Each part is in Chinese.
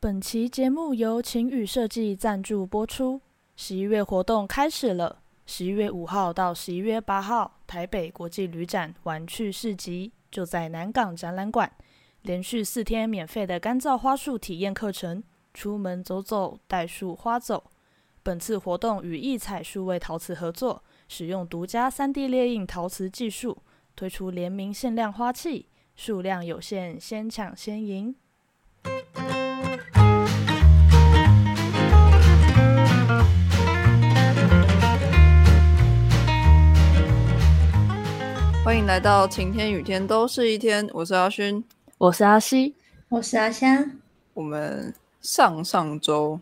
本期节目由晴雨设计赞助播出。十一月活动开始了，十一月五号到十一月八号，台北国际旅展玩趣市集就在南港展览馆，连续四天免费的干燥花束体验课程，出门走走，带束花走。本次活动与异彩数位陶瓷合作，使用独家三 D 列印陶瓷技术，推出联名限量花器，数量有限，先抢先赢。欢迎来到晴天雨天都是一天，我是阿勋，我是阿西，我是阿香。我们上上周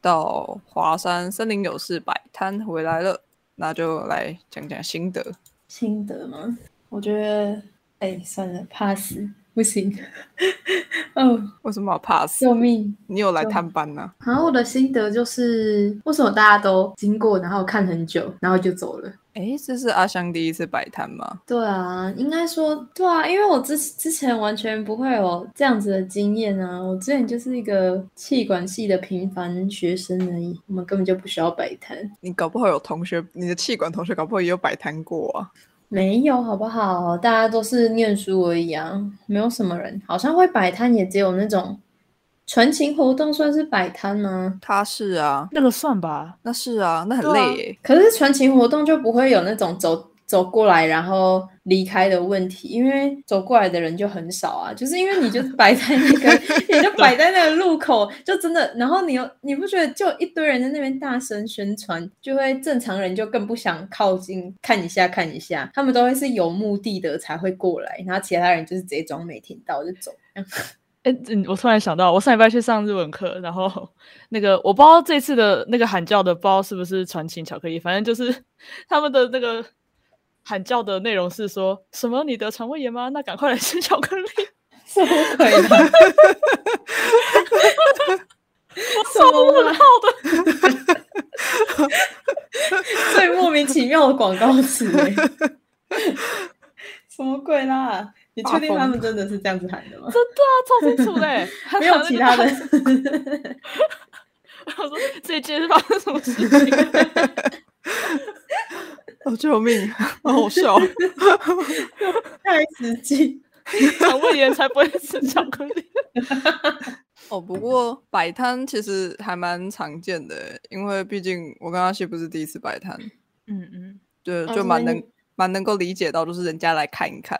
到华山森林有事摆摊回来了，那就来讲讲心得。心得吗？我觉得，哎，算了，，pass，。不行，哦，为什么怕死？救命！你有来探班呢？然后我的心得就是，为什么大家都经过，然后看很久，然后就走了？哎，这是阿香第一次摆摊吗？对啊，应该说对啊，因为我之之前完全不会有这样子的经验啊。我之前就是一个气管系的平凡学生而已，我们根本就不需要摆摊。你搞不好有同学，你的气管同学搞不好也有摆摊过啊。没有好不好？大家都是念书而已啊，没有什么人。好像会摆摊，也只有那种传情活动算是摆摊吗？他是啊，那个算吧。那是啊，那很累耶。可是传情活动就不会有那种走。走过来，然后离开的问题，因为走过来的人就很少啊，就是因为你就是摆在那个，你就摆在那个路口，就真的，然后你又你不觉得就一堆人在那边大声宣传，就会正常人就更不想靠近看一下看一下，他们都会是有目的的才会过来，然后其他人就是直接装没听到就走。哎，我突然想到，我上礼拜去上日文课，然后那个我不知道这次的那个喊叫的，不知道是不是传情巧克力，反正就是 他们的那个。喊叫的内容是说什么？你得肠胃炎吗？那赶快来吃 巧克力！什么鬼？我超问号的，最莫名其妙的广告词什么鬼啦？你确定他们真的是这样子喊的吗？真的啊，超清楚嘞，没有其他的。我说这一届是发生什么事情？哦，救命！好好笑，太实际，肠胃炎才不会吃巧克力。哦，不过摆摊其实还蛮常见的，因为毕竟我跟阿西不是第一次摆摊。嗯嗯，对，就蛮能蛮能够理解到，就是人家来看一看，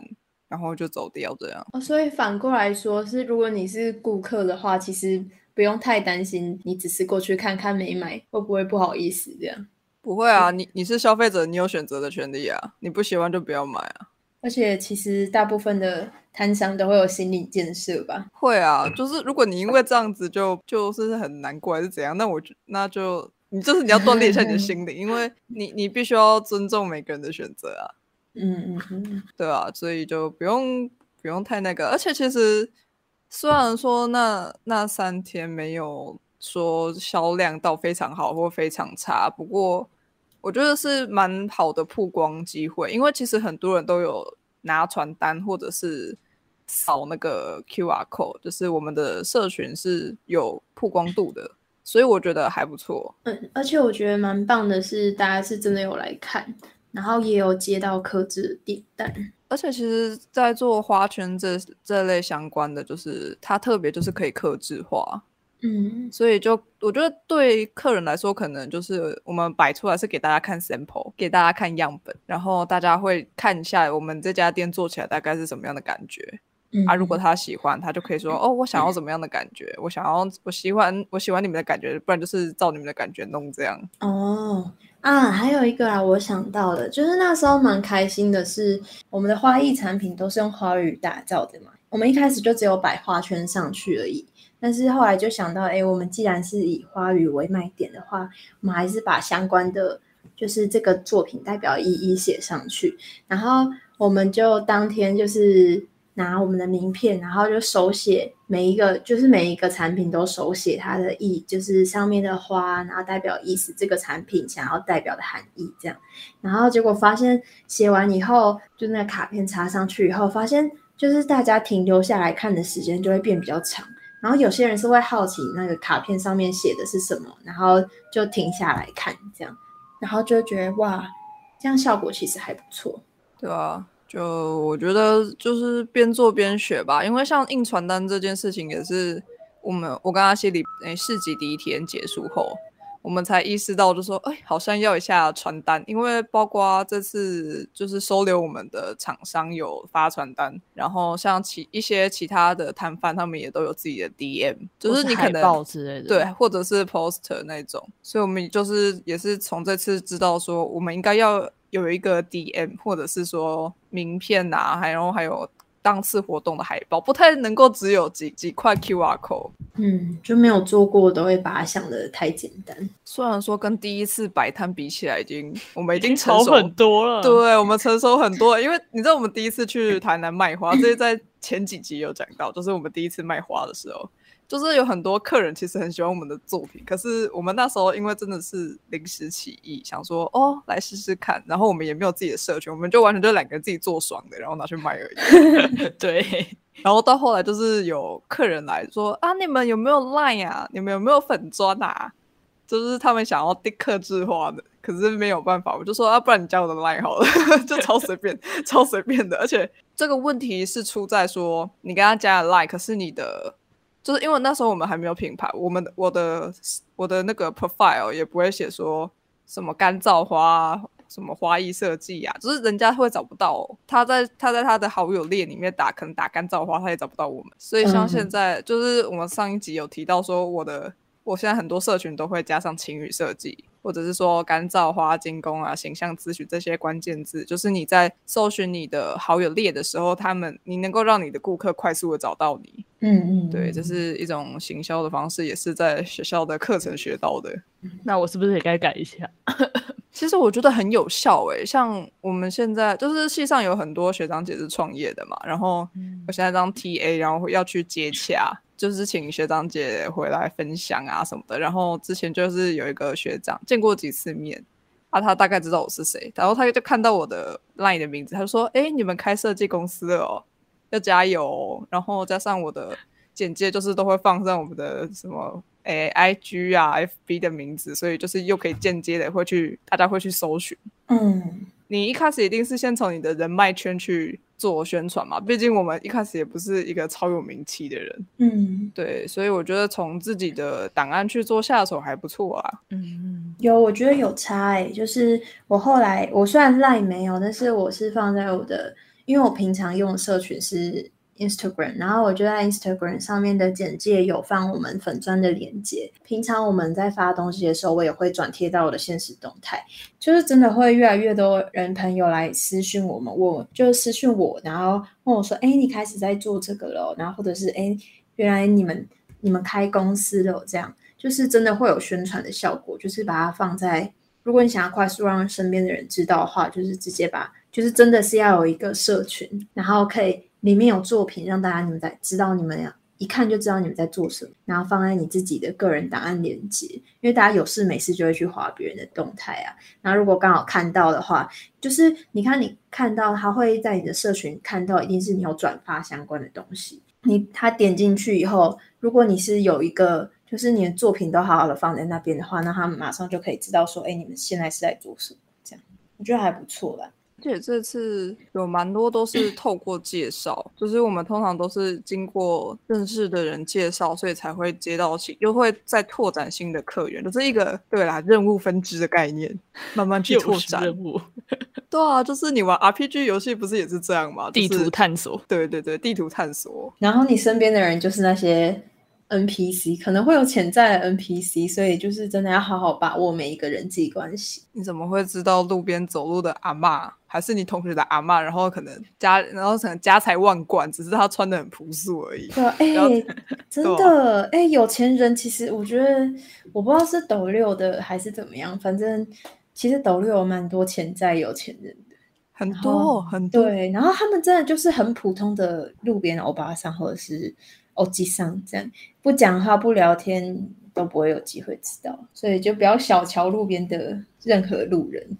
然后就走掉这样。哦，所以反过来说，是如果你是顾客的话，其实不用太担心，你只是过去看看没买，会不会不好意思这样？不会啊，你你是消费者，你有选择的权利啊！你不喜欢就不要买啊。而且其实大部分的摊商都会有心理建设吧？会啊，就是如果你因为这样子就就是很难过还是怎样，那我就那就你就是你要锻炼一下你的心理，因为你你必须要尊重每个人的选择啊。嗯嗯嗯，对啊，所以就不用不用太那个。而且其实虽然说那那三天没有说销量到非常好或非常差，不过。我觉得是蛮好的曝光机会，因为其实很多人都有拿传单或者是扫那个 QR code，就是我们的社群是有曝光度的，所以我觉得还不错。嗯，而且我觉得蛮棒的是，大家是真的有来看，然后也有接到客制的订单。而且其实，在做花圈这这类相关的，就是它特别就是可以克制化。嗯，所以就我觉得对客人来说，可能就是我们摆出来是给大家看 sample，给大家看样本，然后大家会看一下我们这家店做起来大概是什么样的感觉。啊，如果他喜欢，他就可以说哦，我想要怎么样的感觉，我想要我喜欢我喜欢你们的感觉，不然就是照你们的感觉弄这样。哦啊，还有一个啊，我想到的，就是那时候蛮开心的是，我们的花艺产品都是用花语打造的嘛，我们一开始就只有摆花圈上去而已。但是后来就想到，哎，我们既然是以花语为卖点的话，我们还是把相关的，就是这个作品代表意义写上去。然后我们就当天就是拿我们的名片，然后就手写每一个，就是每一个产品都手写它的意，就是上面的花，然后代表意思，这个产品想要代表的含义这样。然后结果发现写完以后，就那个卡片插上去以后，发现就是大家停留下来看的时间就会变比较长。然后有些人是会好奇那个卡片上面写的是什么，然后就停下来看这样，然后就觉得哇，这样效果其实还不错。对啊，就我觉得就是边做边学吧，因为像印传单这件事情也是我们我跟阿西里诶市集第一天结束后。我们才意识到，就说，哎，好像要一下传单，因为包括这次就是收留我们的厂商有发传单，然后像其一些其他的摊贩，他们也都有自己的 DM，就是你可能之类的，对，或者是 poster 那种，所以我们就是也是从这次知道说，我们应该要有一个 DM，或者是说名片呐，还然后还有。当次活动的海报不太能够只有几几块 QR code，嗯，就没有做过都会把它想的太简单。虽然说跟第一次摆摊比起来，已经我们已经成熟很多了，对我们成熟很多了。因为你知道我们第一次去台南卖花，这是在前几集有讲到，就是我们第一次卖花的时候。就是有很多客人其实很喜欢我们的作品，可是我们那时候因为真的是临时起意，想说哦来试试看，然后我们也没有自己的社群，我们就完全就两个人自己做爽的，然后拿去卖而已。对，然后到后来就是有客人来说啊，你们有没有 Line 啊？你们有没有粉砖啊？就是他们想要定克制化的，可是没有办法，我就说啊，不然你加我的 Line 好了，就超随便，超随便的。而且这个问题是出在说你跟他加了 Line，可是你的。就是因为那时候我们还没有品牌，我们我的我的那个 profile 也不会写说什么干燥花、什么花艺设计啊，就是人家会找不到他在他在他的好友列里面打，可能打干燥花他也找不到我们。所以像现在就是我们上一集有提到说，我的我现在很多社群都会加上情侣设计。或者是说干燥花精工啊、形象咨询这些关键字，就是你在搜寻你的好友列的时候，他们你能够让你的顾客快速的找到你。嗯嗯，对，这是一种行销的方式，也是在学校的课程学到的。那我是不是也该改一下？其实我觉得很有效诶，像我们现在就是系上有很多学长姐是创业的嘛，然后我现在当 TA，然后要去接洽。就是请学长姐回来分享啊什么的，然后之前就是有一个学长见过几次面，啊，他大概知道我是谁，然后他就看到我的 LINE 的名字，他就说：“哎，你们开设计公司了哦，要加油。”然后加上我的简介，就是都会放上我们的什么哎 IG 啊 FB 的名字，所以就是又可以间接的会去大家会去搜寻。嗯，你一开始一定是先从你的人脉圈去。做宣传嘛，毕竟我们一开始也不是一个超有名气的人，嗯，对，所以我觉得从自己的档案去做下手还不错啊，嗯，有，我觉得有差诶，就是我后来我虽然赖没有，但是我是放在我的，因为我平常用社群是。Instagram，然后我就在 Instagram 上面的简介有放我们粉砖的链接。平常我们在发东西的时候，我也会转贴到我的现实动态。就是真的会越来越多人朋友来私讯我们，我就私讯我，然后问我说：“哎，你开始在做这个了？”然后或者是：“哎，原来你们你们开公司了？”这样就是真的会有宣传的效果。就是把它放在，如果你想要快速让身边的人知道的话，就是直接把，就是真的是要有一个社群，然后可以。里面有作品，让大家你们在知道你们呀，一看就知道你们在做什么，然后放在你自己的个人档案链接，因为大家有事没事就会去划别人的动态啊。然后如果刚好看到的话，就是你看你看到他会在你的社群看到，一定是你有转发相关的东西。你他点进去以后，如果你是有一个，就是你的作品都好好的放在那边的话，那他们马上就可以知道说，哎，你们现在是在做什么？这样我觉得还不错啦。而且这次有蛮多都是透过介绍，就是我们通常都是经过认识的人介绍，所以才会接到新，又会再拓展新的客源，就是一个对啦任务分支的概念，慢慢去拓展任务。对啊，就是你玩 RPG 游戏不是也是这样吗？地图探索。对对对，地图探索。然后你身边的人就是那些。NPC 可能会有潜在的 NPC，所以就是真的要好好把握每一个人际关系。你怎么会知道路边走路的阿妈还是你同学的阿妈？然后可能家，然后可能家财万贯，只是他穿的很朴素而已。对，哎，真的，哎，有钱人其实我觉得，我不知道是抖六的还是怎么样，反正其实抖六有蛮多潜在有钱人的，很多很多。对，然后他们真的就是很普通的路边欧巴桑，或者是。哦，机上这样不讲话不聊天都不会有机会知道，所以就不要小瞧路边的任何路人，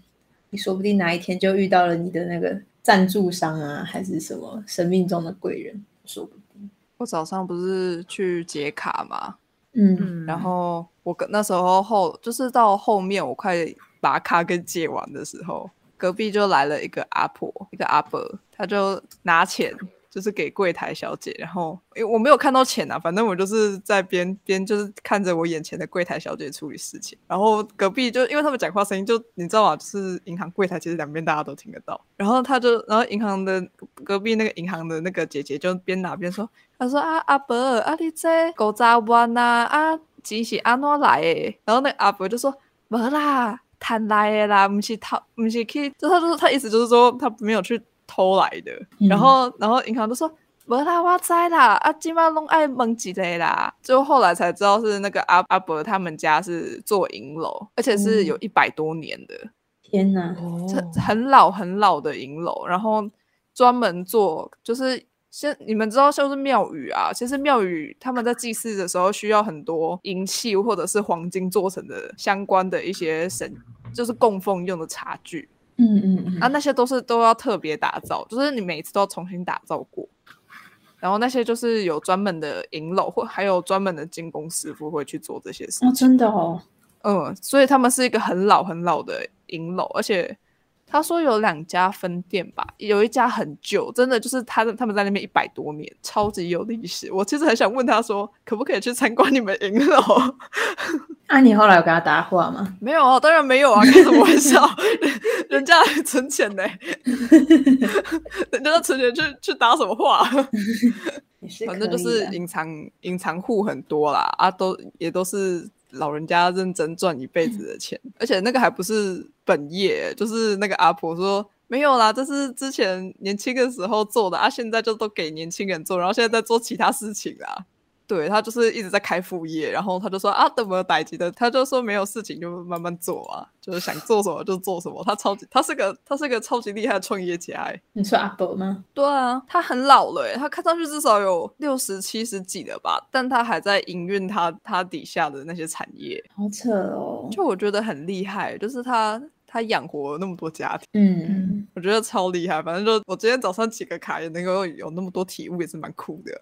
你说不定哪一天就遇到了你的那个赞助商啊，还是什么生命中的贵人，说不定。我早上不是去解卡嘛，嗯，然后我跟那时候后就是到后面我快把卡跟解完的时候，隔壁就来了一个阿婆，一个阿伯，他就拿钱。就是给柜台小姐，然后因为我没有看到钱啊，反正我就是在边边就是看着我眼前的柜台小姐处理事情，然后隔壁就因为他们讲话声音就你知道吗？就是银行柜台其实两边大家都听得到，然后他就然后银行的隔壁那个银行的那个姐姐就边拿边说，她说啊阿伯啊你这狗杂万呐啊钱是安怎来的？然后那阿伯就说没啦，谈来的啦，不是他不是去，就他就是他意思就是说他没有去。偷来的，然后然后银行都说没啦，我知啦，啊，今晚弄爱蒙几类啦，就后来才知道是那个阿阿伯他们家是做银楼，而且是有一百多年的，天哪，很很老很老的银楼，然后专门做就是现你们知道像是庙宇啊，其实庙宇他们在祭祀的时候需要很多银器或者是黄金做成的相关的一些神，就是供奉用的茶具。嗯嗯嗯，啊，那些都是都要特别打造，就是你每次都要重新打造过。然后那些就是有专门的银楼，或还有专门的精工师傅会去做这些事。哦，真的哦。嗯，所以他们是一个很老很老的银楼，而且。他说有两家分店吧，有一家很旧，真的就是他他们在那边一百多年，超级有历史。我其实很想问他说，可不可以去参观你们银楼？那你后来有跟他搭话吗？没有啊，当然没有啊，开什么玩笑？人家存钱呢，人家存钱去去搭什么话？反正就是隐藏隐藏户很多啦，啊，都也都是。老人家认真赚一辈子的钱，而且那个还不是本业，就是那个阿婆说没有啦，这是之前年轻的时候做的啊，现在就都给年轻人做，然后现在在做其他事情啦。对他就是一直在开副业，然后他就说啊，等没有待机的，他就说没有事情就慢慢做啊，就是想做什么就做什么。他超级，他是个他是个超级厉害的创业家。你说阿伯吗？对啊，他很老了，他看上去至少有六十七十几了吧，但他还在营运他他底下的那些产业，好扯哦。就我觉得很厉害，就是他他养活那么多家庭，嗯，我觉得超厉害。反正就我今天早上几个卡也能够有那么多体悟，也是蛮酷的。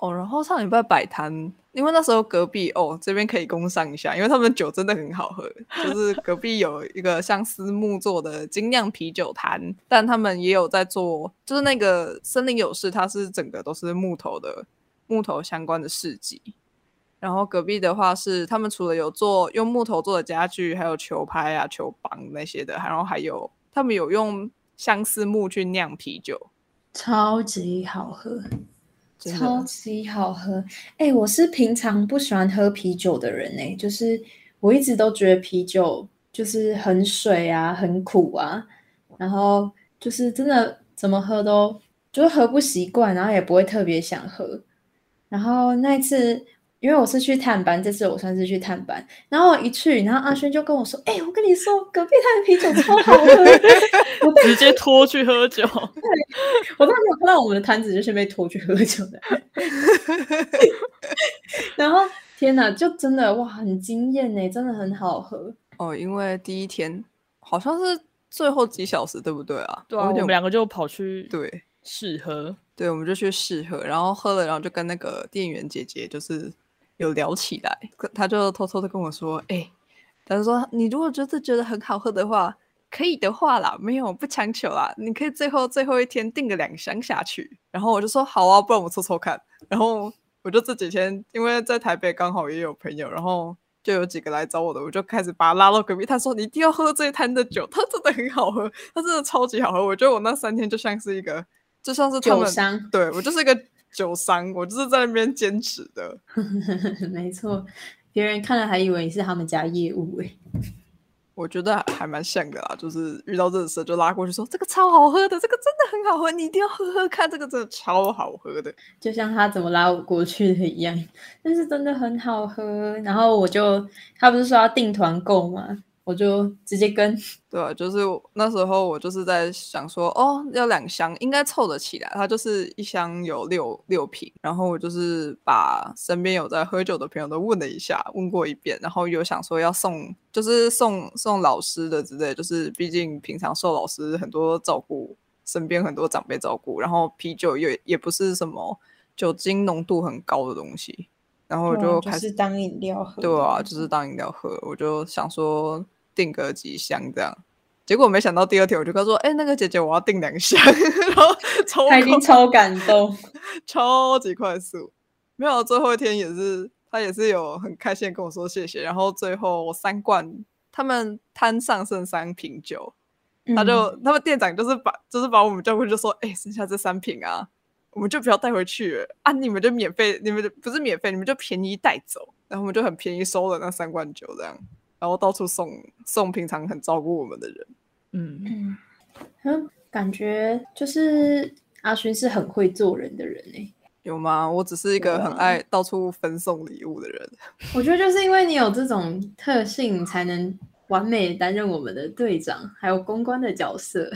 哦，然后上礼拜摆摊，因为那时候隔壁哦这边可以工商一下，因为他们酒真的很好喝，就是隔壁有一个像私木做的精酿啤酒摊，但他们也有在做，就是那个森林有事，它是整个都是木头的木头相关的市集。然后隔壁的话是他们除了有做用木头做的家具，还有球拍啊、球棒那些的，然后还有他们有用相思木去酿啤酒，超级好喝。超级好喝，哎，我是平常不喜欢喝啤酒的人哎，就是我一直都觉得啤酒就是很水啊，很苦啊，然后就是真的怎么喝都就是喝不习惯，然后也不会特别想喝，然后那一次。因为我是去探班，这次我算是去探班，然后我一去，然后阿轩就跟我说：“哎，我跟你说，隔壁摊的啤酒超好喝。”我直接拖去喝酒。我都没有看到我们的摊子就是被拖去喝酒的。然后天哪，就真的哇，很惊艳呢，真的很好喝哦。因为第一天好像是最后几小时，对不对啊？对啊，我们两个就跑去对试喝，对，我们就去试喝，然后喝了，然后就跟那个店员姐姐就是。有聊起来，他就偷偷的跟我说：“哎，他就说你如果觉得觉得很好喝的话，可以的话啦，没有不强求啦，你可以最后最后一天订个两箱下去。”然后我就说：“好啊，不然我抽抽看。”然后我就这几天因为在台北刚好也有朋友，然后就有几个来找我的，我就开始把他拉到隔壁。他说：“你一定要喝这一摊的酒，它真的很好喝，它真的超级好喝。”我觉得我那三天就像是一个，就像是酒商，对我就是一个。酒商，我就是在那边坚持的。没错，别人看了还以为你是他们家业务诶。我觉得还蛮像的啦，就是遇到这种事就拉过去说：“这个超好喝的，这个真的很好喝，你一定要喝喝看，这个真的超好喝的。”就像他怎么拉我过去的一样，但是真的很好喝。然后我就，他不是说要订团购吗？我就直接跟，对就是那时候我就是在想说，哦，要两箱应该凑得起来。它就是一箱有六六瓶，然后我就是把身边有在喝酒的朋友都问了一下，问过一遍，然后有想说要送，就是送送老师的之类，就是毕竟平常受老师很多照顾，身边很多长辈照顾，然后啤酒也也不是什么酒精浓度很高的东西，然后我就开始当饮料喝。对啊，就是当饮料喝。我就想说订个几箱这样，结果没想到第二天我就跟他说：“哎，那个姐姐，我要订两箱。”然后超他已经超感动，超级快速。没有最后一天也是，他也是有很开心跟我说谢谢。然后最后我三罐，他们摊上剩三瓶酒。他就他们店长就是把就是把我们叫过去就说，哎，剩下这三瓶啊，我们就不要带回去啊，你们就免费，你们不是免费，你们就便宜带走，然后我们就很便宜收了那三罐酒这样，然后到处送送平常很照顾我们的人，嗯嗯，感觉就是阿勋是很会做人的人哎，有吗？我只是一个很爱到处分送礼物的人，我觉得就是因为你有这种特性才能。完美担任我们的队长，还有公关的角色。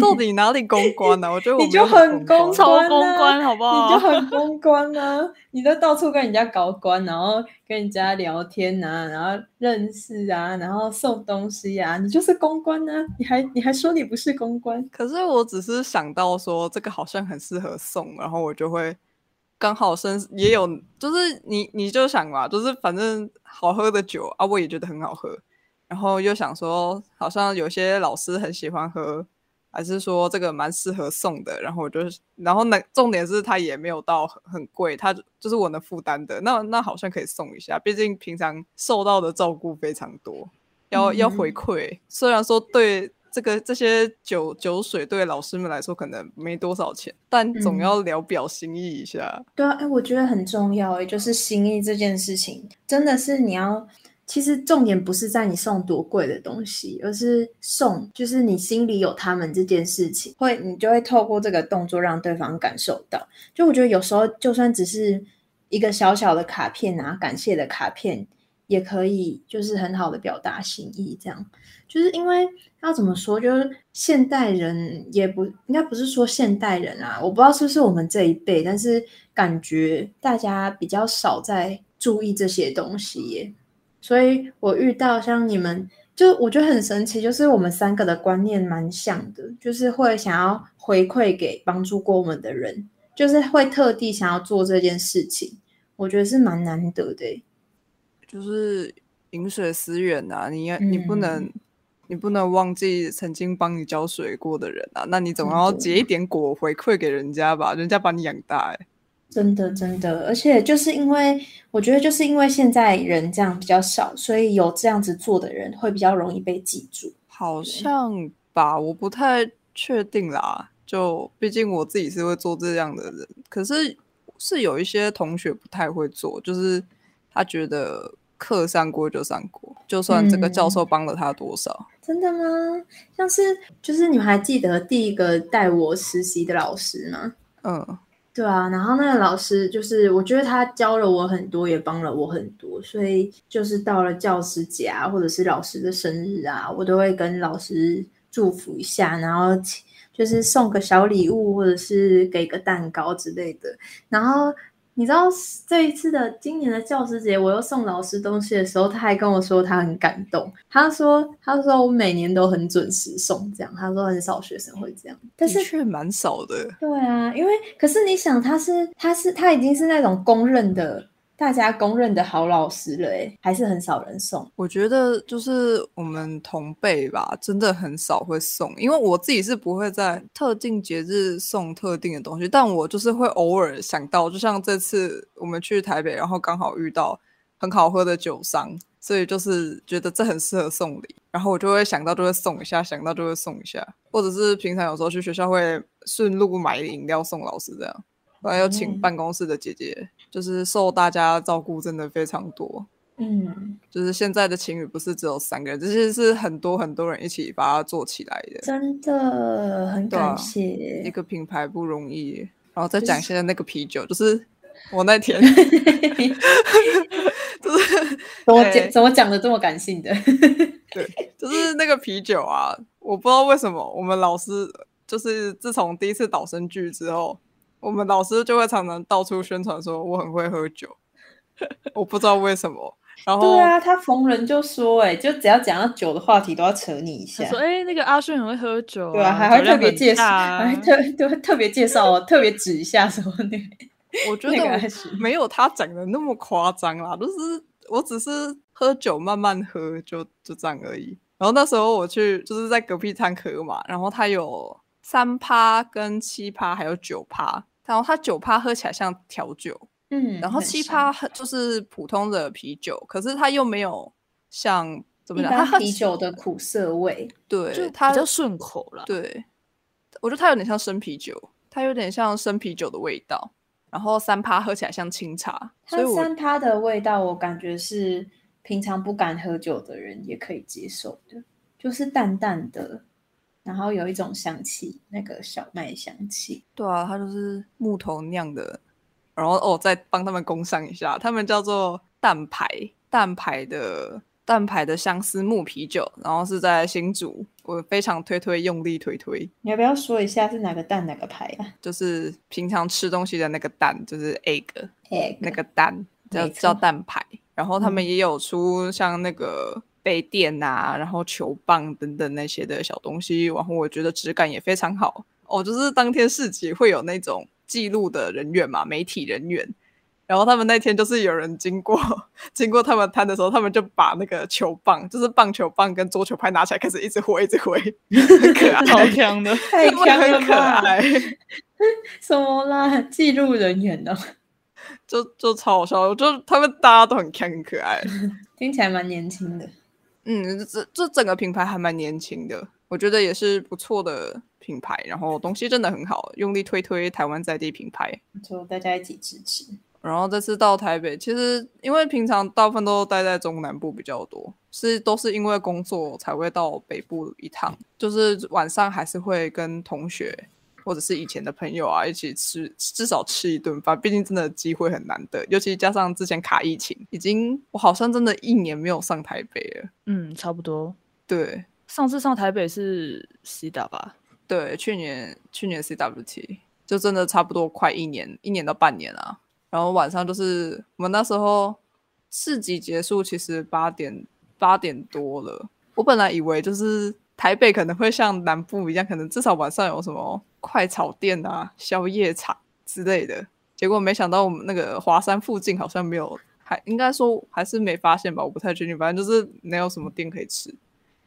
到底哪里公关呢？我觉得我你就很公关，公关好不好？你就很公关啊！你都到处跟人家搞关，然后跟人家聊天啊，然后认识啊，然后送东西啊，你就是公关啊！你还你还说你不是公关？可是我只是想到说这个好像很适合送，然后我就会刚好生也有，就是你你就想嘛，就是反正好喝的酒啊，我也觉得很好喝。然后又想说，好像有些老师很喜欢喝，还是说这个蛮适合送的。然后我就，然后那重点是它也没有到很很贵，它就是我能负担的。那那好像可以送一下，毕竟平常受到的照顾非常多，要要回馈。虽然说对这个这些酒酒水对老师们来说可能没多少钱，但总要聊表心意一下。对啊，哎，我觉得很重要，哎，就是心意这件事情，真的是你要。其实重点不是在你送多贵的东西，而是送，就是你心里有他们这件事情，会你就会透过这个动作让对方感受到。就我觉得有时候就算只是一个小小的卡片啊，感谢的卡片，也可以就是很好的表达心意。这样就是因为要怎么说，就是现代人也不应该不是说现代人啊，我不知道是不是我们这一辈，但是感觉大家比较少在注意这些东西耶。所以我遇到像你们，就我觉得很神奇，就是我们三个的观念蛮像的，就是会想要回馈给帮助过我们的人，就是会特地想要做这件事情，我觉得是蛮难得的。就是饮水思源呐，你你不能你不能忘记曾经帮你浇水过的人啊，那你总要结一点果回馈给人家吧，人家把你养大哎。真的，真的，而且就是因为我觉得，就是因为现在人这样比较少，所以有这样子做的人会比较容易被记住。好像吧，我不太确定啦。就毕竟我自己是会做这样的人，可是是有一些同学不太会做，就是他觉得课上过就上过，就算这个教授帮了他多少。真的吗？像是就是你们还记得第一个带我实习的老师吗？嗯。对啊，然后那个老师就是，我觉得他教了我很多，也帮了我很多，所以就是到了教师节啊，或者是老师的生日啊，我都会跟老师祝福一下，然后就是送个小礼物，或者是给个蛋糕之类的，然后。你知道这一次的今年的教师节，我又送老师东西的时候，他还跟我说他很感动。他说：“他说我每年都很准时送，这样。他说很少学生会这样，但是却蛮少的。对啊，因为可是你想，他是他是他已经是那种公认的。”大家公认的好老师了，哎，还是很少人送。我觉得就是我们同辈吧，真的很少会送。因为我自己是不会在特定节日送特定的东西，但我就是会偶尔想到，就像这次我们去台北，然后刚好遇到很好喝的酒商，所以就是觉得这很适合送礼，然后我就会想到就会送一下，想到就会送一下，或者是平常有时候去学校会顺路买饮料送老师这样。后来又请办公室的姐姐，就是受大家照顾，真的非常多。嗯，就是现在的情侣不是只有三个人，这些是很多很多人一起把它做起来的。真的很感谢，一个品牌不容易。然后再讲一下那个啤酒，就是我那天，就是怎么讲怎么讲的这么感性的？对，就是那个啤酒啊，我不知道为什么我们老师就是自从第一次导生剧之后。我们老师就会常常到处宣传说我很会喝酒，我不知道为什么。然后对啊，他逢人就说，哎，就只要讲到酒的话题都要扯你一下。说，哎，那个阿顺很会喝酒，对啊，还会特别介绍，还特对特别介绍，特别指一下什么的。我觉得没有他讲的那么夸张啦，就是我只是喝酒慢慢喝，就就这样而已。然后那时候我去就是在隔壁餐喝嘛，然后他有三趴跟七趴，还有九趴。然后它九趴喝起来像调酒，嗯，然后七趴就是普通的啤酒，可是它又没有像怎么讲，它啤酒的苦涩味，对，它比较顺口了。对，我觉得它有点像生啤酒，它有点像生啤酒的味道。然后三趴喝起来像清茶，它三趴的味道我感觉是平常不敢喝酒的人也可以接受的，就是淡淡的。然后有一种香气，那个小麦香气。对啊，它就是木头酿的。然后哦，再帮他们工商一下，他们叫做蛋牌，蛋牌的蛋牌的相思木啤酒。然后是在新竹，我非常推推，用力推推。你要不要说一下是哪个蛋哪个牌啊？就是平常吃东西的那个蛋，就是 egg，egg 那个蛋叫叫蛋牌。然后他们也有出像那个。杯垫啊，然后球棒等等那些的小东西，然后我觉得质感也非常好哦。就是当天市集会有那种记录的人员嘛，媒体人员，然后他们那天就是有人经过经过他们摊的时候，他们就把那个球棒，就是棒球棒跟桌球拍拿起来，开始一直挥，一直挥，很可爱，好强的，太强了，可爱。什么啦？记录人员呢？就就超好笑，就他们大家都很强，很可爱，听起来蛮年轻的。嗯，这这整个品牌还蛮年轻的，我觉得也是不错的品牌，然后东西真的很好，用力推推台湾在地品牌，就大家一起支持。然后这次到台北，其实因为平常大部分都待在中南部比较多，是都是因为工作才会到北部一趟，就是晚上还是会跟同学。或者是以前的朋友啊，一起吃，至少吃一顿饭。毕竟真的机会很难得，尤其加上之前卡疫情，已经我好像真的一年没有上台北了。嗯，差不多。对，上次上台北是 C 大吧？对，去年去年 CWT 就真的差不多快一年，一年到半年啊。然后晚上就是我们那时候四集结束，其实八点八点多了。我本来以为就是台北可能会像南部一样，可能至少晚上有什么。快炒店啊，宵夜场之类的，结果没想到我们那个华山附近好像没有，还应该说还是没发现吧，我不太确定。反正就是没有什么店可以吃。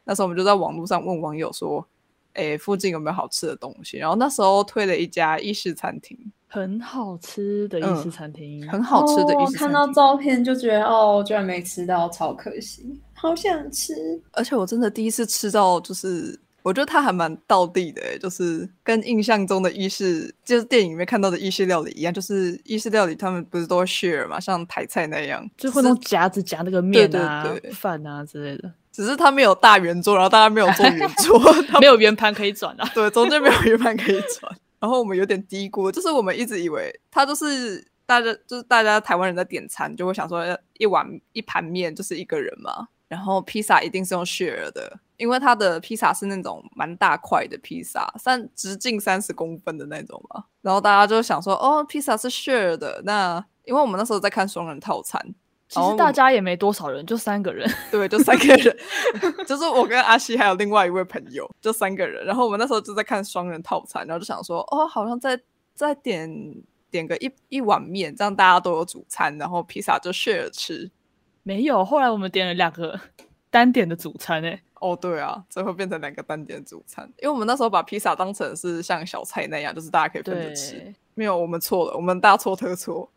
那时候我们就在网络上问网友说：“哎，附近有没有好吃的东西？”然后那时候推了一家意式餐厅，很好吃的意式餐厅，很好吃的意式餐厅。看到照片就觉得哦，居然没吃到，超可惜，好想吃。而且我真的第一次吃到就是。我觉得它还蛮道地的，就是跟印象中的意式，就是电影里面看到的意式料理一样，就是意式料理他们不是都会 share 嘛，像台菜那样，就会用夹子夹那个面啊、饭啊之类的。只是他没有大圆桌，然后大家没有坐圆 桌，没有圆盘可以转啊。对，中间没有圆盘可以转。然后我们有点低估，就是我们一直以为它就是大家就是大家台湾人在点餐，就会想说一碗一盘面就是一个人嘛。然后披萨一定是用 share 的，因为它的披萨是那种蛮大块的披萨，三直径三十公分的那种嘛。然后大家就想说，哦，披萨是 share 的。那因为我们那时候在看双人套餐，其实大家也没多少人，就三个人。对，就三个人，就是我跟阿西还有另外一位朋友，就三个人。然后我们那时候就在看双人套餐，然后就想说，哦，好像再再点点个一一碗面，这样大家都有主餐，然后披萨就 share 吃。没有，后来我们点了两个单点的主餐诶。哦，对啊，最后变成两个单点主餐，因为我们那时候把披萨当成是像小菜那样，就是大家可以分着吃。没有，我们错了，我们大错特错。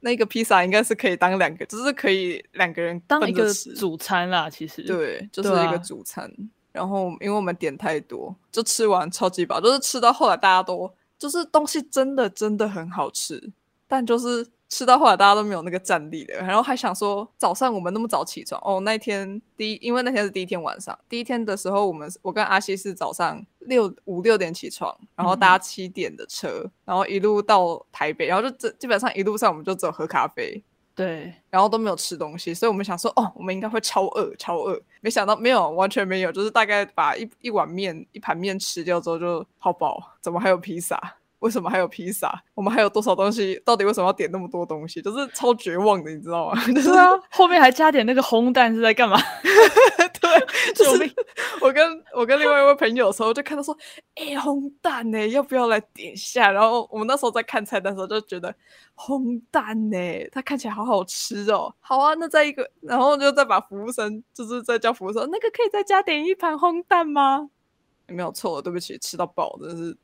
那个披萨应该是可以当两个，就是可以两个人当一个主餐啦。其实对，就是一个主餐。然后因为我们点太多，就吃完超级饱，就是吃到后来大家都就是东西真的真的很好吃，但就是。吃到后来大家都没有那个战力了，然后还想说早上我们那么早起床哦，那天第一因为那天是第一天晚上，第一天的时候我们我跟阿西是早上六五六点起床，然后搭七点的车，然后一路到台北，然后就这基本上一路上我们就只有喝咖啡，对，然后都没有吃东西，所以我们想说哦，我们应该会超饿超饿，没想到没有完全没有，就是大概把一一碗面一盘面吃掉之后就好饱，怎么还有披萨？为什么还有披萨？我们还有多少东西？到底为什么要点那么多东西？就是超绝望的，你知道吗？就是啊，后面还加点那个烘蛋是在干嘛？对，救命！我跟我跟另外一位朋友的时候，就看到说，哎，烘蛋呢，要不要来点一下？然后我们那时候在看菜单的时候，就觉得烘蛋呢，它看起来好好吃哦。好啊，那再一个，然后就再把服务生，就是再叫服务生，那个可以再加点一盘烘蛋吗？没有错，对不起，吃到饱，真的是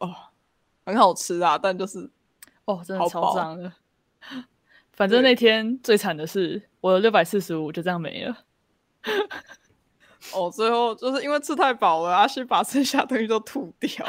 哦，很好吃啊，但就是哦，真的超脏的。反正那天最惨的是，我的六百四十五就这样没了。哦，最后就是因为吃太饱了，阿西把剩下东西都吐掉。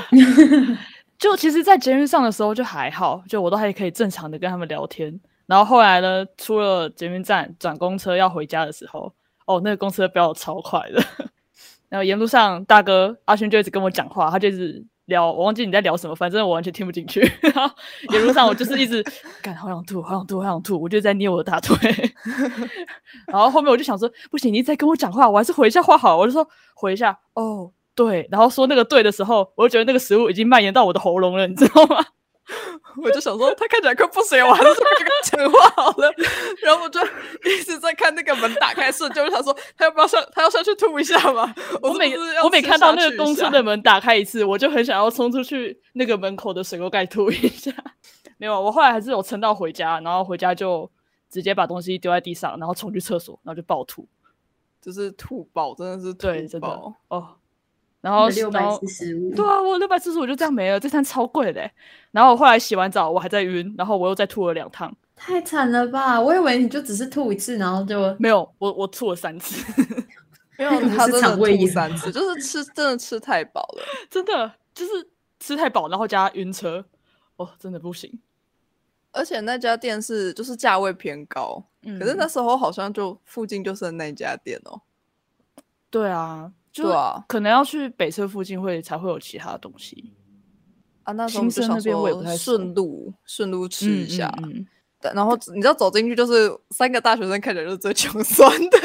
就其实，在捷运上的时候就还好，就我都还可以正常的跟他们聊天。然后后来呢，出了捷运站转公车要回家的时候，哦，那个公车飙的超快的。然后沿路上，大哥阿轩就一直跟我讲话，他就是聊，我忘记你在聊什么，反正我完全听不进去。然后一路上我就是一直，感好想吐，好想吐，好想吐，我就在捏我的大腿。然后后面我就想说，不行，你再跟我讲话，我还是回一下话好。我就说回一下，哦，对。然后说那个对的时候，我就觉得那个食物已经蔓延到我的喉咙了，你知道吗？我就想说，他看起来快不行，我还是跟他讲话好了。然后我就一直在看那个门打开瞬间，他说他要不要上，他要上去吐一下嘛？我每我每看到那个公司的门打开一次，我就很想要冲出去那个门口的水沟盖吐一下。没有，我后来还是有撑到回家，然后回家就直接把东西丢在地上，然后冲去厕所，然后就暴吐，就是吐爆，真的是对，真的哦。然后六百四十五，对啊，我六百四十五就这样没了，这餐超贵的。然后我后来洗完澡，我还在晕，然后我又再吐了两趟，太惨了吧！我以为你就只是吐一次，然后就没有，我我吐了三次，没有，他真的吐三次，就是吃真的吃太饱了，真的就是吃太饱，然后加晕车，哦，真的不行。而且那家店是就是价位偏高，可是那时候好像就附近就剩那家店哦。对啊。对啊，可能要去北侧附近会才会有其他的东西啊。那时候就想说顺路顺路吃一下，然后你知道走进去就是三个大学生看起来就是最穷酸的，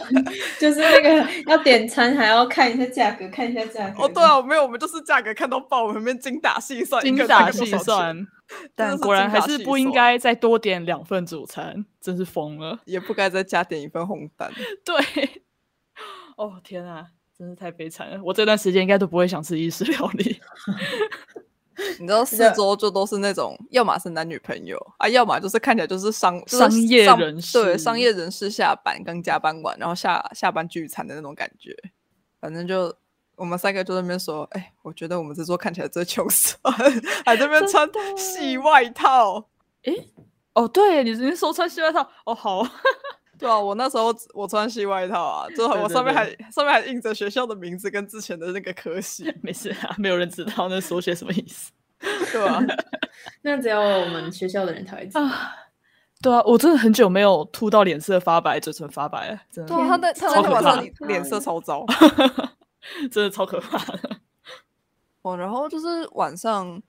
就是那个要点餐还要看一下价格，看一下价格。哦，对啊，没有，我们就是价格看到爆，我们精打细算，精打细算。但果然还是不应该再多点两份主餐，真是疯了。也不该再加点一份红蛋。对，哦天啊！真是太悲惨了！我这段时间应该都不会想吃意式料理。你知道四周就都是那种，要么是男女朋友啊，要么就是看起来就是商商业人士，对商业人士下班刚加班完，然后下下班聚餐的那种感觉。反正就我们三个就在那边说，哎，我觉得我们这桌看起来最穷酸，还在那边穿细外套。哎，哦，对你你说穿细外套，哦好。对啊，我那时候我穿西外套啊，就我上面还上面还印着学校的名字跟之前的那个科系。没事啊，没有人知道那缩写什么意思。对啊 那只有我们学校的人才会知道。对啊，我真的很久没有吐到脸色发白、嘴唇发白了。真的，他在他在晚上脸色超糟，真的超可怕的。哦，然后就是晚上。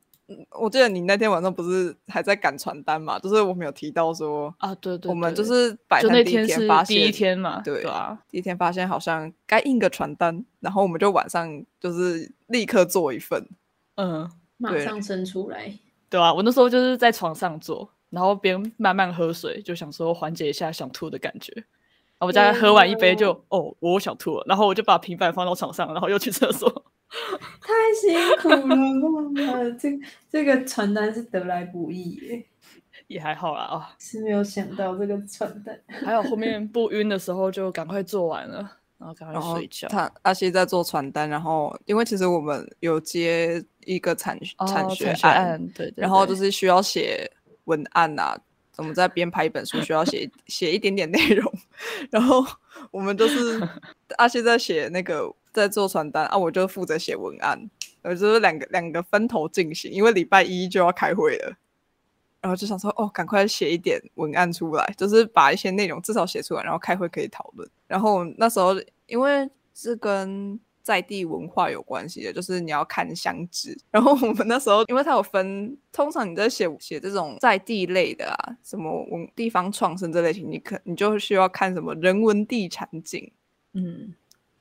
我记得你那天晚上不是还在赶传单嘛？就是我们有提到说啊，对对，我们就是摆摊第一天发现，第一天嘛，对啊，第一天发现好像该印个传单，然后我们就晚上就是立刻做一份，嗯，马上生出来，对啊，我那时候就是在床上做，然后边慢慢喝水，就想说缓解一下想吐的感觉。我在喝完一杯就哦，我想吐了，然后我就把平板放到床上，然后又去厕所。太辛苦了，这这个传单是得来不易耶，也还好啦啊，是没有想到这个传单。还有后面不晕的时候就赶快做完了，然后赶快睡觉。他阿西在做传单，然后因为其实我们有接一个产产学案，对，然后就是需要写文案啊，我们在编排一本书，需要写 写一点点内容，然后我们就是阿西在写那个。在做传单啊，我就负责写文案，呃，就是两个两个分头进行，因为礼拜一就要开会了，然后就想说，哦，赶快写一点文案出来，就是把一些内容至少写出来，然后开会可以讨论。然后那时候因为是跟在地文化有关系的，就是你要看相纸。然后我们那时候，因为它有分，通常你在写写这种在地类的啊，什么文地方创生这类型，你可你就需要看什么人文地产景，嗯。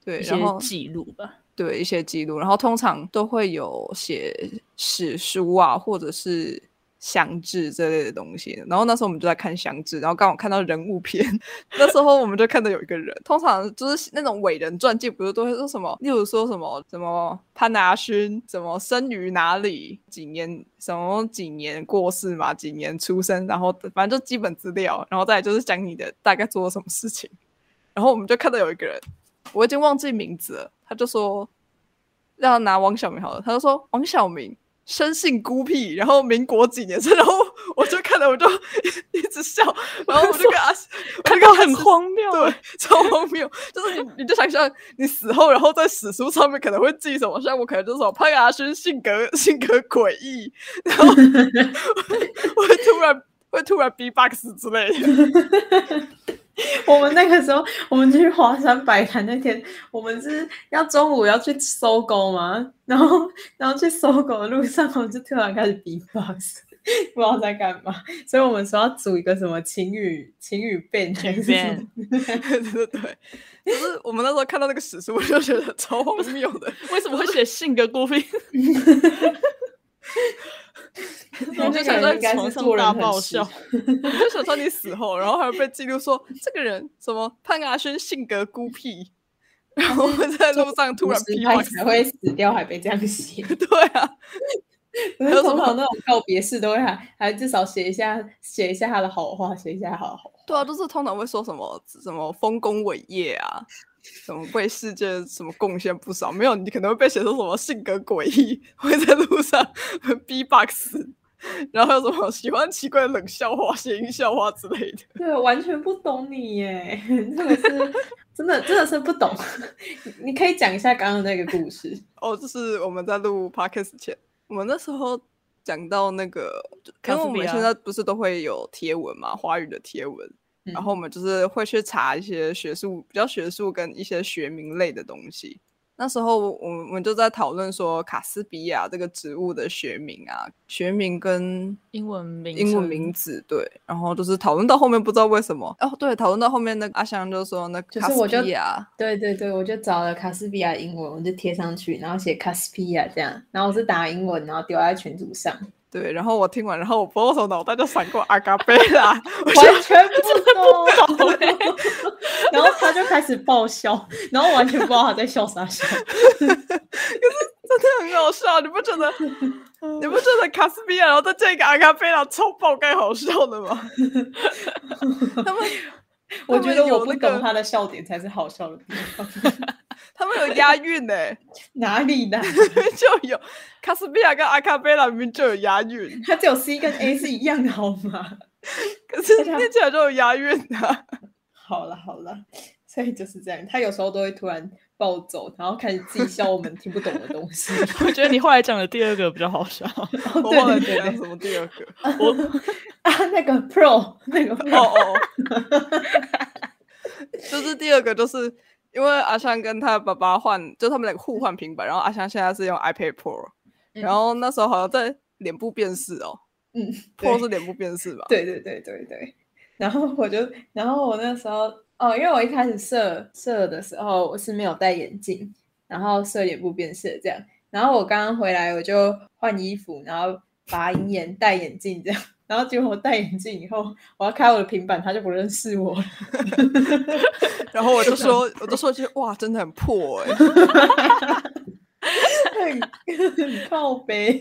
对，然后记录吧，对一些记录，然后通常都会有写史书啊，或者是乡志这类的东西。然后那时候我们就在看乡志，然后刚好看到人物篇，那时候我们就看到有一个人，通常就是那种伟人传记，不是都会说什么，例如说什么什么潘达勋，什么生于哪里，几年什么几年过世嘛，几年出生，然后反正就基本资料，然后再就是讲你的大概做了什么事情。然后我们就看到有一个人，我已经忘记名字了，他就说。让他拿王小明好了，他就说王小明生性孤僻，然后民国几年生，然后我就看了我就 一直笑，然后我就跟他，看到很荒谬，对，超荒谬，就是你你就想象你死后，然后在史书上面可能会记什么，像我可能就是说潘亚轩性格性格诡异，然后 会突然会突然 B box 之类的。我们那个时候，我们去华山摆摊那天，我们是要中午要去搜狗嘛，然后然后去搜狗的路上，我们就突然开始 B box，不知道在干嘛，所以我们说要组一个什么情侣情侣变情变，对对 对，就是我们那时候看到那个史书，我就觉得超荒谬的，为什么会写性格孤僻？我就想在床上大爆笑，就想说你死后，然后还会被记录说这个人什么潘阿轩性格孤僻，然后在路上突然 批判才会死掉，还被这样写。对啊，还有通常那种告别式都会还还至少写一下写一下他的好话，写一下他好好。对啊，都是通常会说什么什么丰功伟业啊。什么为世界什么贡献不少？没有，你可能会被写成什么性格诡异，会在路上 B box，然后什么喜欢奇怪的冷笑话、谐音笑话之类的。对，完全不懂你耶，真的是真的真的是不懂。你可以讲一下刚刚那个故事哦，就是我们在录 podcast 前，我们那时候讲到那个，因为我们现在不是都会有贴文嘛，华语的贴文。然后我们就是会去查一些学术、比较学术跟一些学名类的东西。那时候我们我们就在讨论说卡斯比亚这个植物的学名啊，学名跟英文名英文名字对。然后就是讨论到后面不知道为什么哦，对，讨论到后面那个阿香就说那卡斯比亚，对对对，我就找了卡斯比亚英文，我就贴上去，然后写卡斯比亚这样，然后我是打英文，然后丢在群组上。对，然后我听完，然后我不知道脑袋就闪过阿嘎贝拉，完全不懂。然后他就开始爆笑，然后完全不知道他在笑啥笑。可是真的很好笑，你不觉得？你不觉得卡斯比亚然后在这个阿卡贝拉超爆该好笑的吗？他们，我觉得我不懂他的笑点才是好笑的地方。他们有押韵呢，哪里呢？就有卡斯比亚跟阿卡贝拉明明就有押韵，它只有 C 跟 A 是一样的，好吗？可是听起来就有押韵啊。好了好了，所以就是这样，他有时候都会突然暴走，然后开始自己笑我们听不懂的东西。我觉得你后来讲的第二个比较好笑。我忘了讲什么第二个？我啊，那个 Pro 那个哦哦，就是第二个就是。因为阿香跟他爸爸换，就他们两个互换平板，然后阿香现在是用 iPad Pro，然后那时候好像在脸部辨识哦，嗯，Pro 是脸部辨识吧？对对对对对。然后我就，然后我那时候哦，因为我一开始设设的时候我是没有戴眼镜，然后设脸部辨识这样，然后我刚刚回来我就换衣服，然后拔银眼戴眼镜这样。然后结果我戴眼镜以后，我要开我的平板，他就不认识我了。然后我就说，我就说句哇，真的很破 哎，很靠背。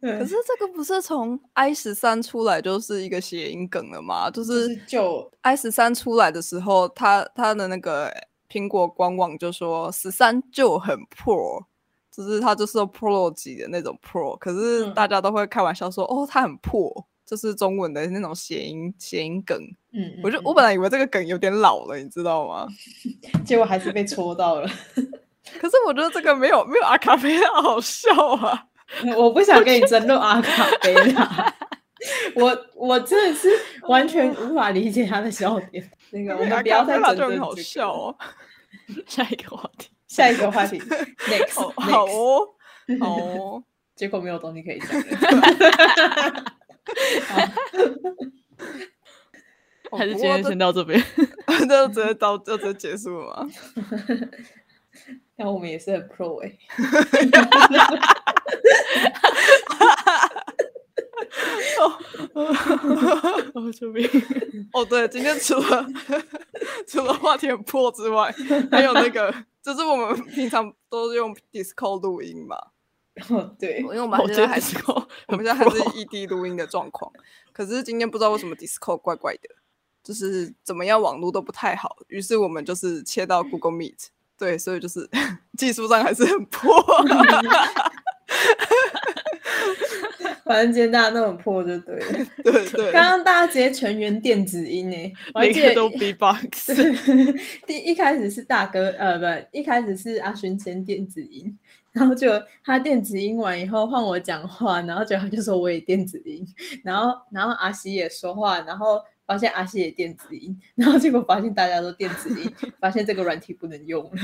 可是这个不是从 i 十三出来就是一个谐音梗了吗？就是就 i 十三出来的时候，他他的那个苹果官网就说十三就很破。就是它就是 Pro 级的那种 Pro，可是大家都会开玩笑说，哦，它很破，就是中文的那种谐音谐音梗。嗯，我就我本来以为这个梗有点老了，你知道吗？结果还是被戳到了。可是我觉得这个没有没有阿卡贝拉好笑啊！我不想跟你争论阿卡贝拉，我我真的是完全无法理解他的笑点。那个我们不要再争论好笑哦。下一个话题。下一个话题，next，好哦，好哦，结果没有东西可以讲。还是今天先到这边，就直接到就直接结束了吗？那我们也是很 pro 哎。哦，救命！哦，对，今天除了除了话题很破之外，还有那个，就是我们平常都是用 Discord 录音嘛。哦，对，因为我们现在还是 我们现在还是异地录音的状况。可是今天不知道为什么 Discord 怪怪的，就是怎么样网络都不太好。于是我们就是切到 Google Meet，对，所以就是 技术上还是很破。反正今天大家都很破，就对了。对对。刚刚大家直接全员电子音诶，每个都 B box。第一开始是大哥，呃，不，一开始是阿勋先电子音，然后就他电子音完以后换我讲话，然后就他就说我也电子音，然后然后阿西也说话，然后发现阿西也电子音，然后结果发现大家都电子音，发现这个软体不能用了。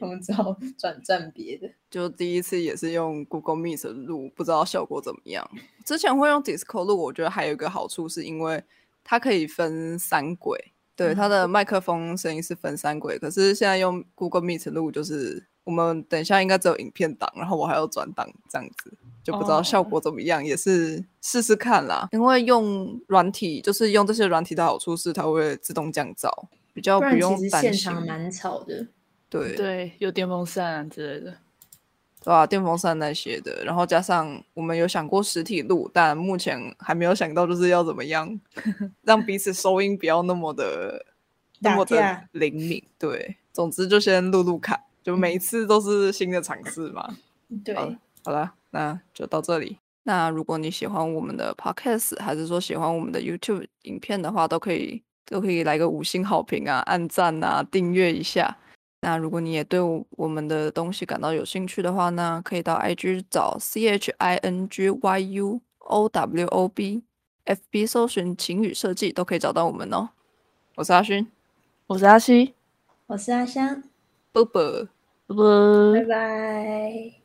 我们只好 转战别的。就第一次也是用 Google Meet 录，不知道效果怎么样。之前会用 Discord 录，我觉得还有一个好处是因为它可以分三轨，对它的麦克风声音是分三轨。可是现在用 Google Meet 录，就是我们等一下应该只有影片档，然后我还要转档这样子，就不知道效果怎么样，也是试试看啦。因为用软体，就是用这些软体的好处是它会自动降噪，比较不用担心。现场蛮吵的。对对，有电风扇之类的，对吧？电风扇那些的，然后加上我们有想过实体录，但目前还没有想到就是要怎么样 让彼此收音不要那么的那么的灵敏。对，总之就先录录看，就每一次都是新的尝试嘛。对，好了，那就到这里。那如果你喜欢我们的 podcast，还是说喜欢我们的 YouTube 影片的话，都可以都可以来个五星好评啊，按赞啊，订阅一下。那如果你也对我们的东西感到有兴趣的话呢，可以到 IG 找 C H I N G Y U O W O B，F B 搜寻晴雨设计都可以找到我们哦。我是阿勋，我是阿西，我是阿香，啵啵。啵啵，拜拜。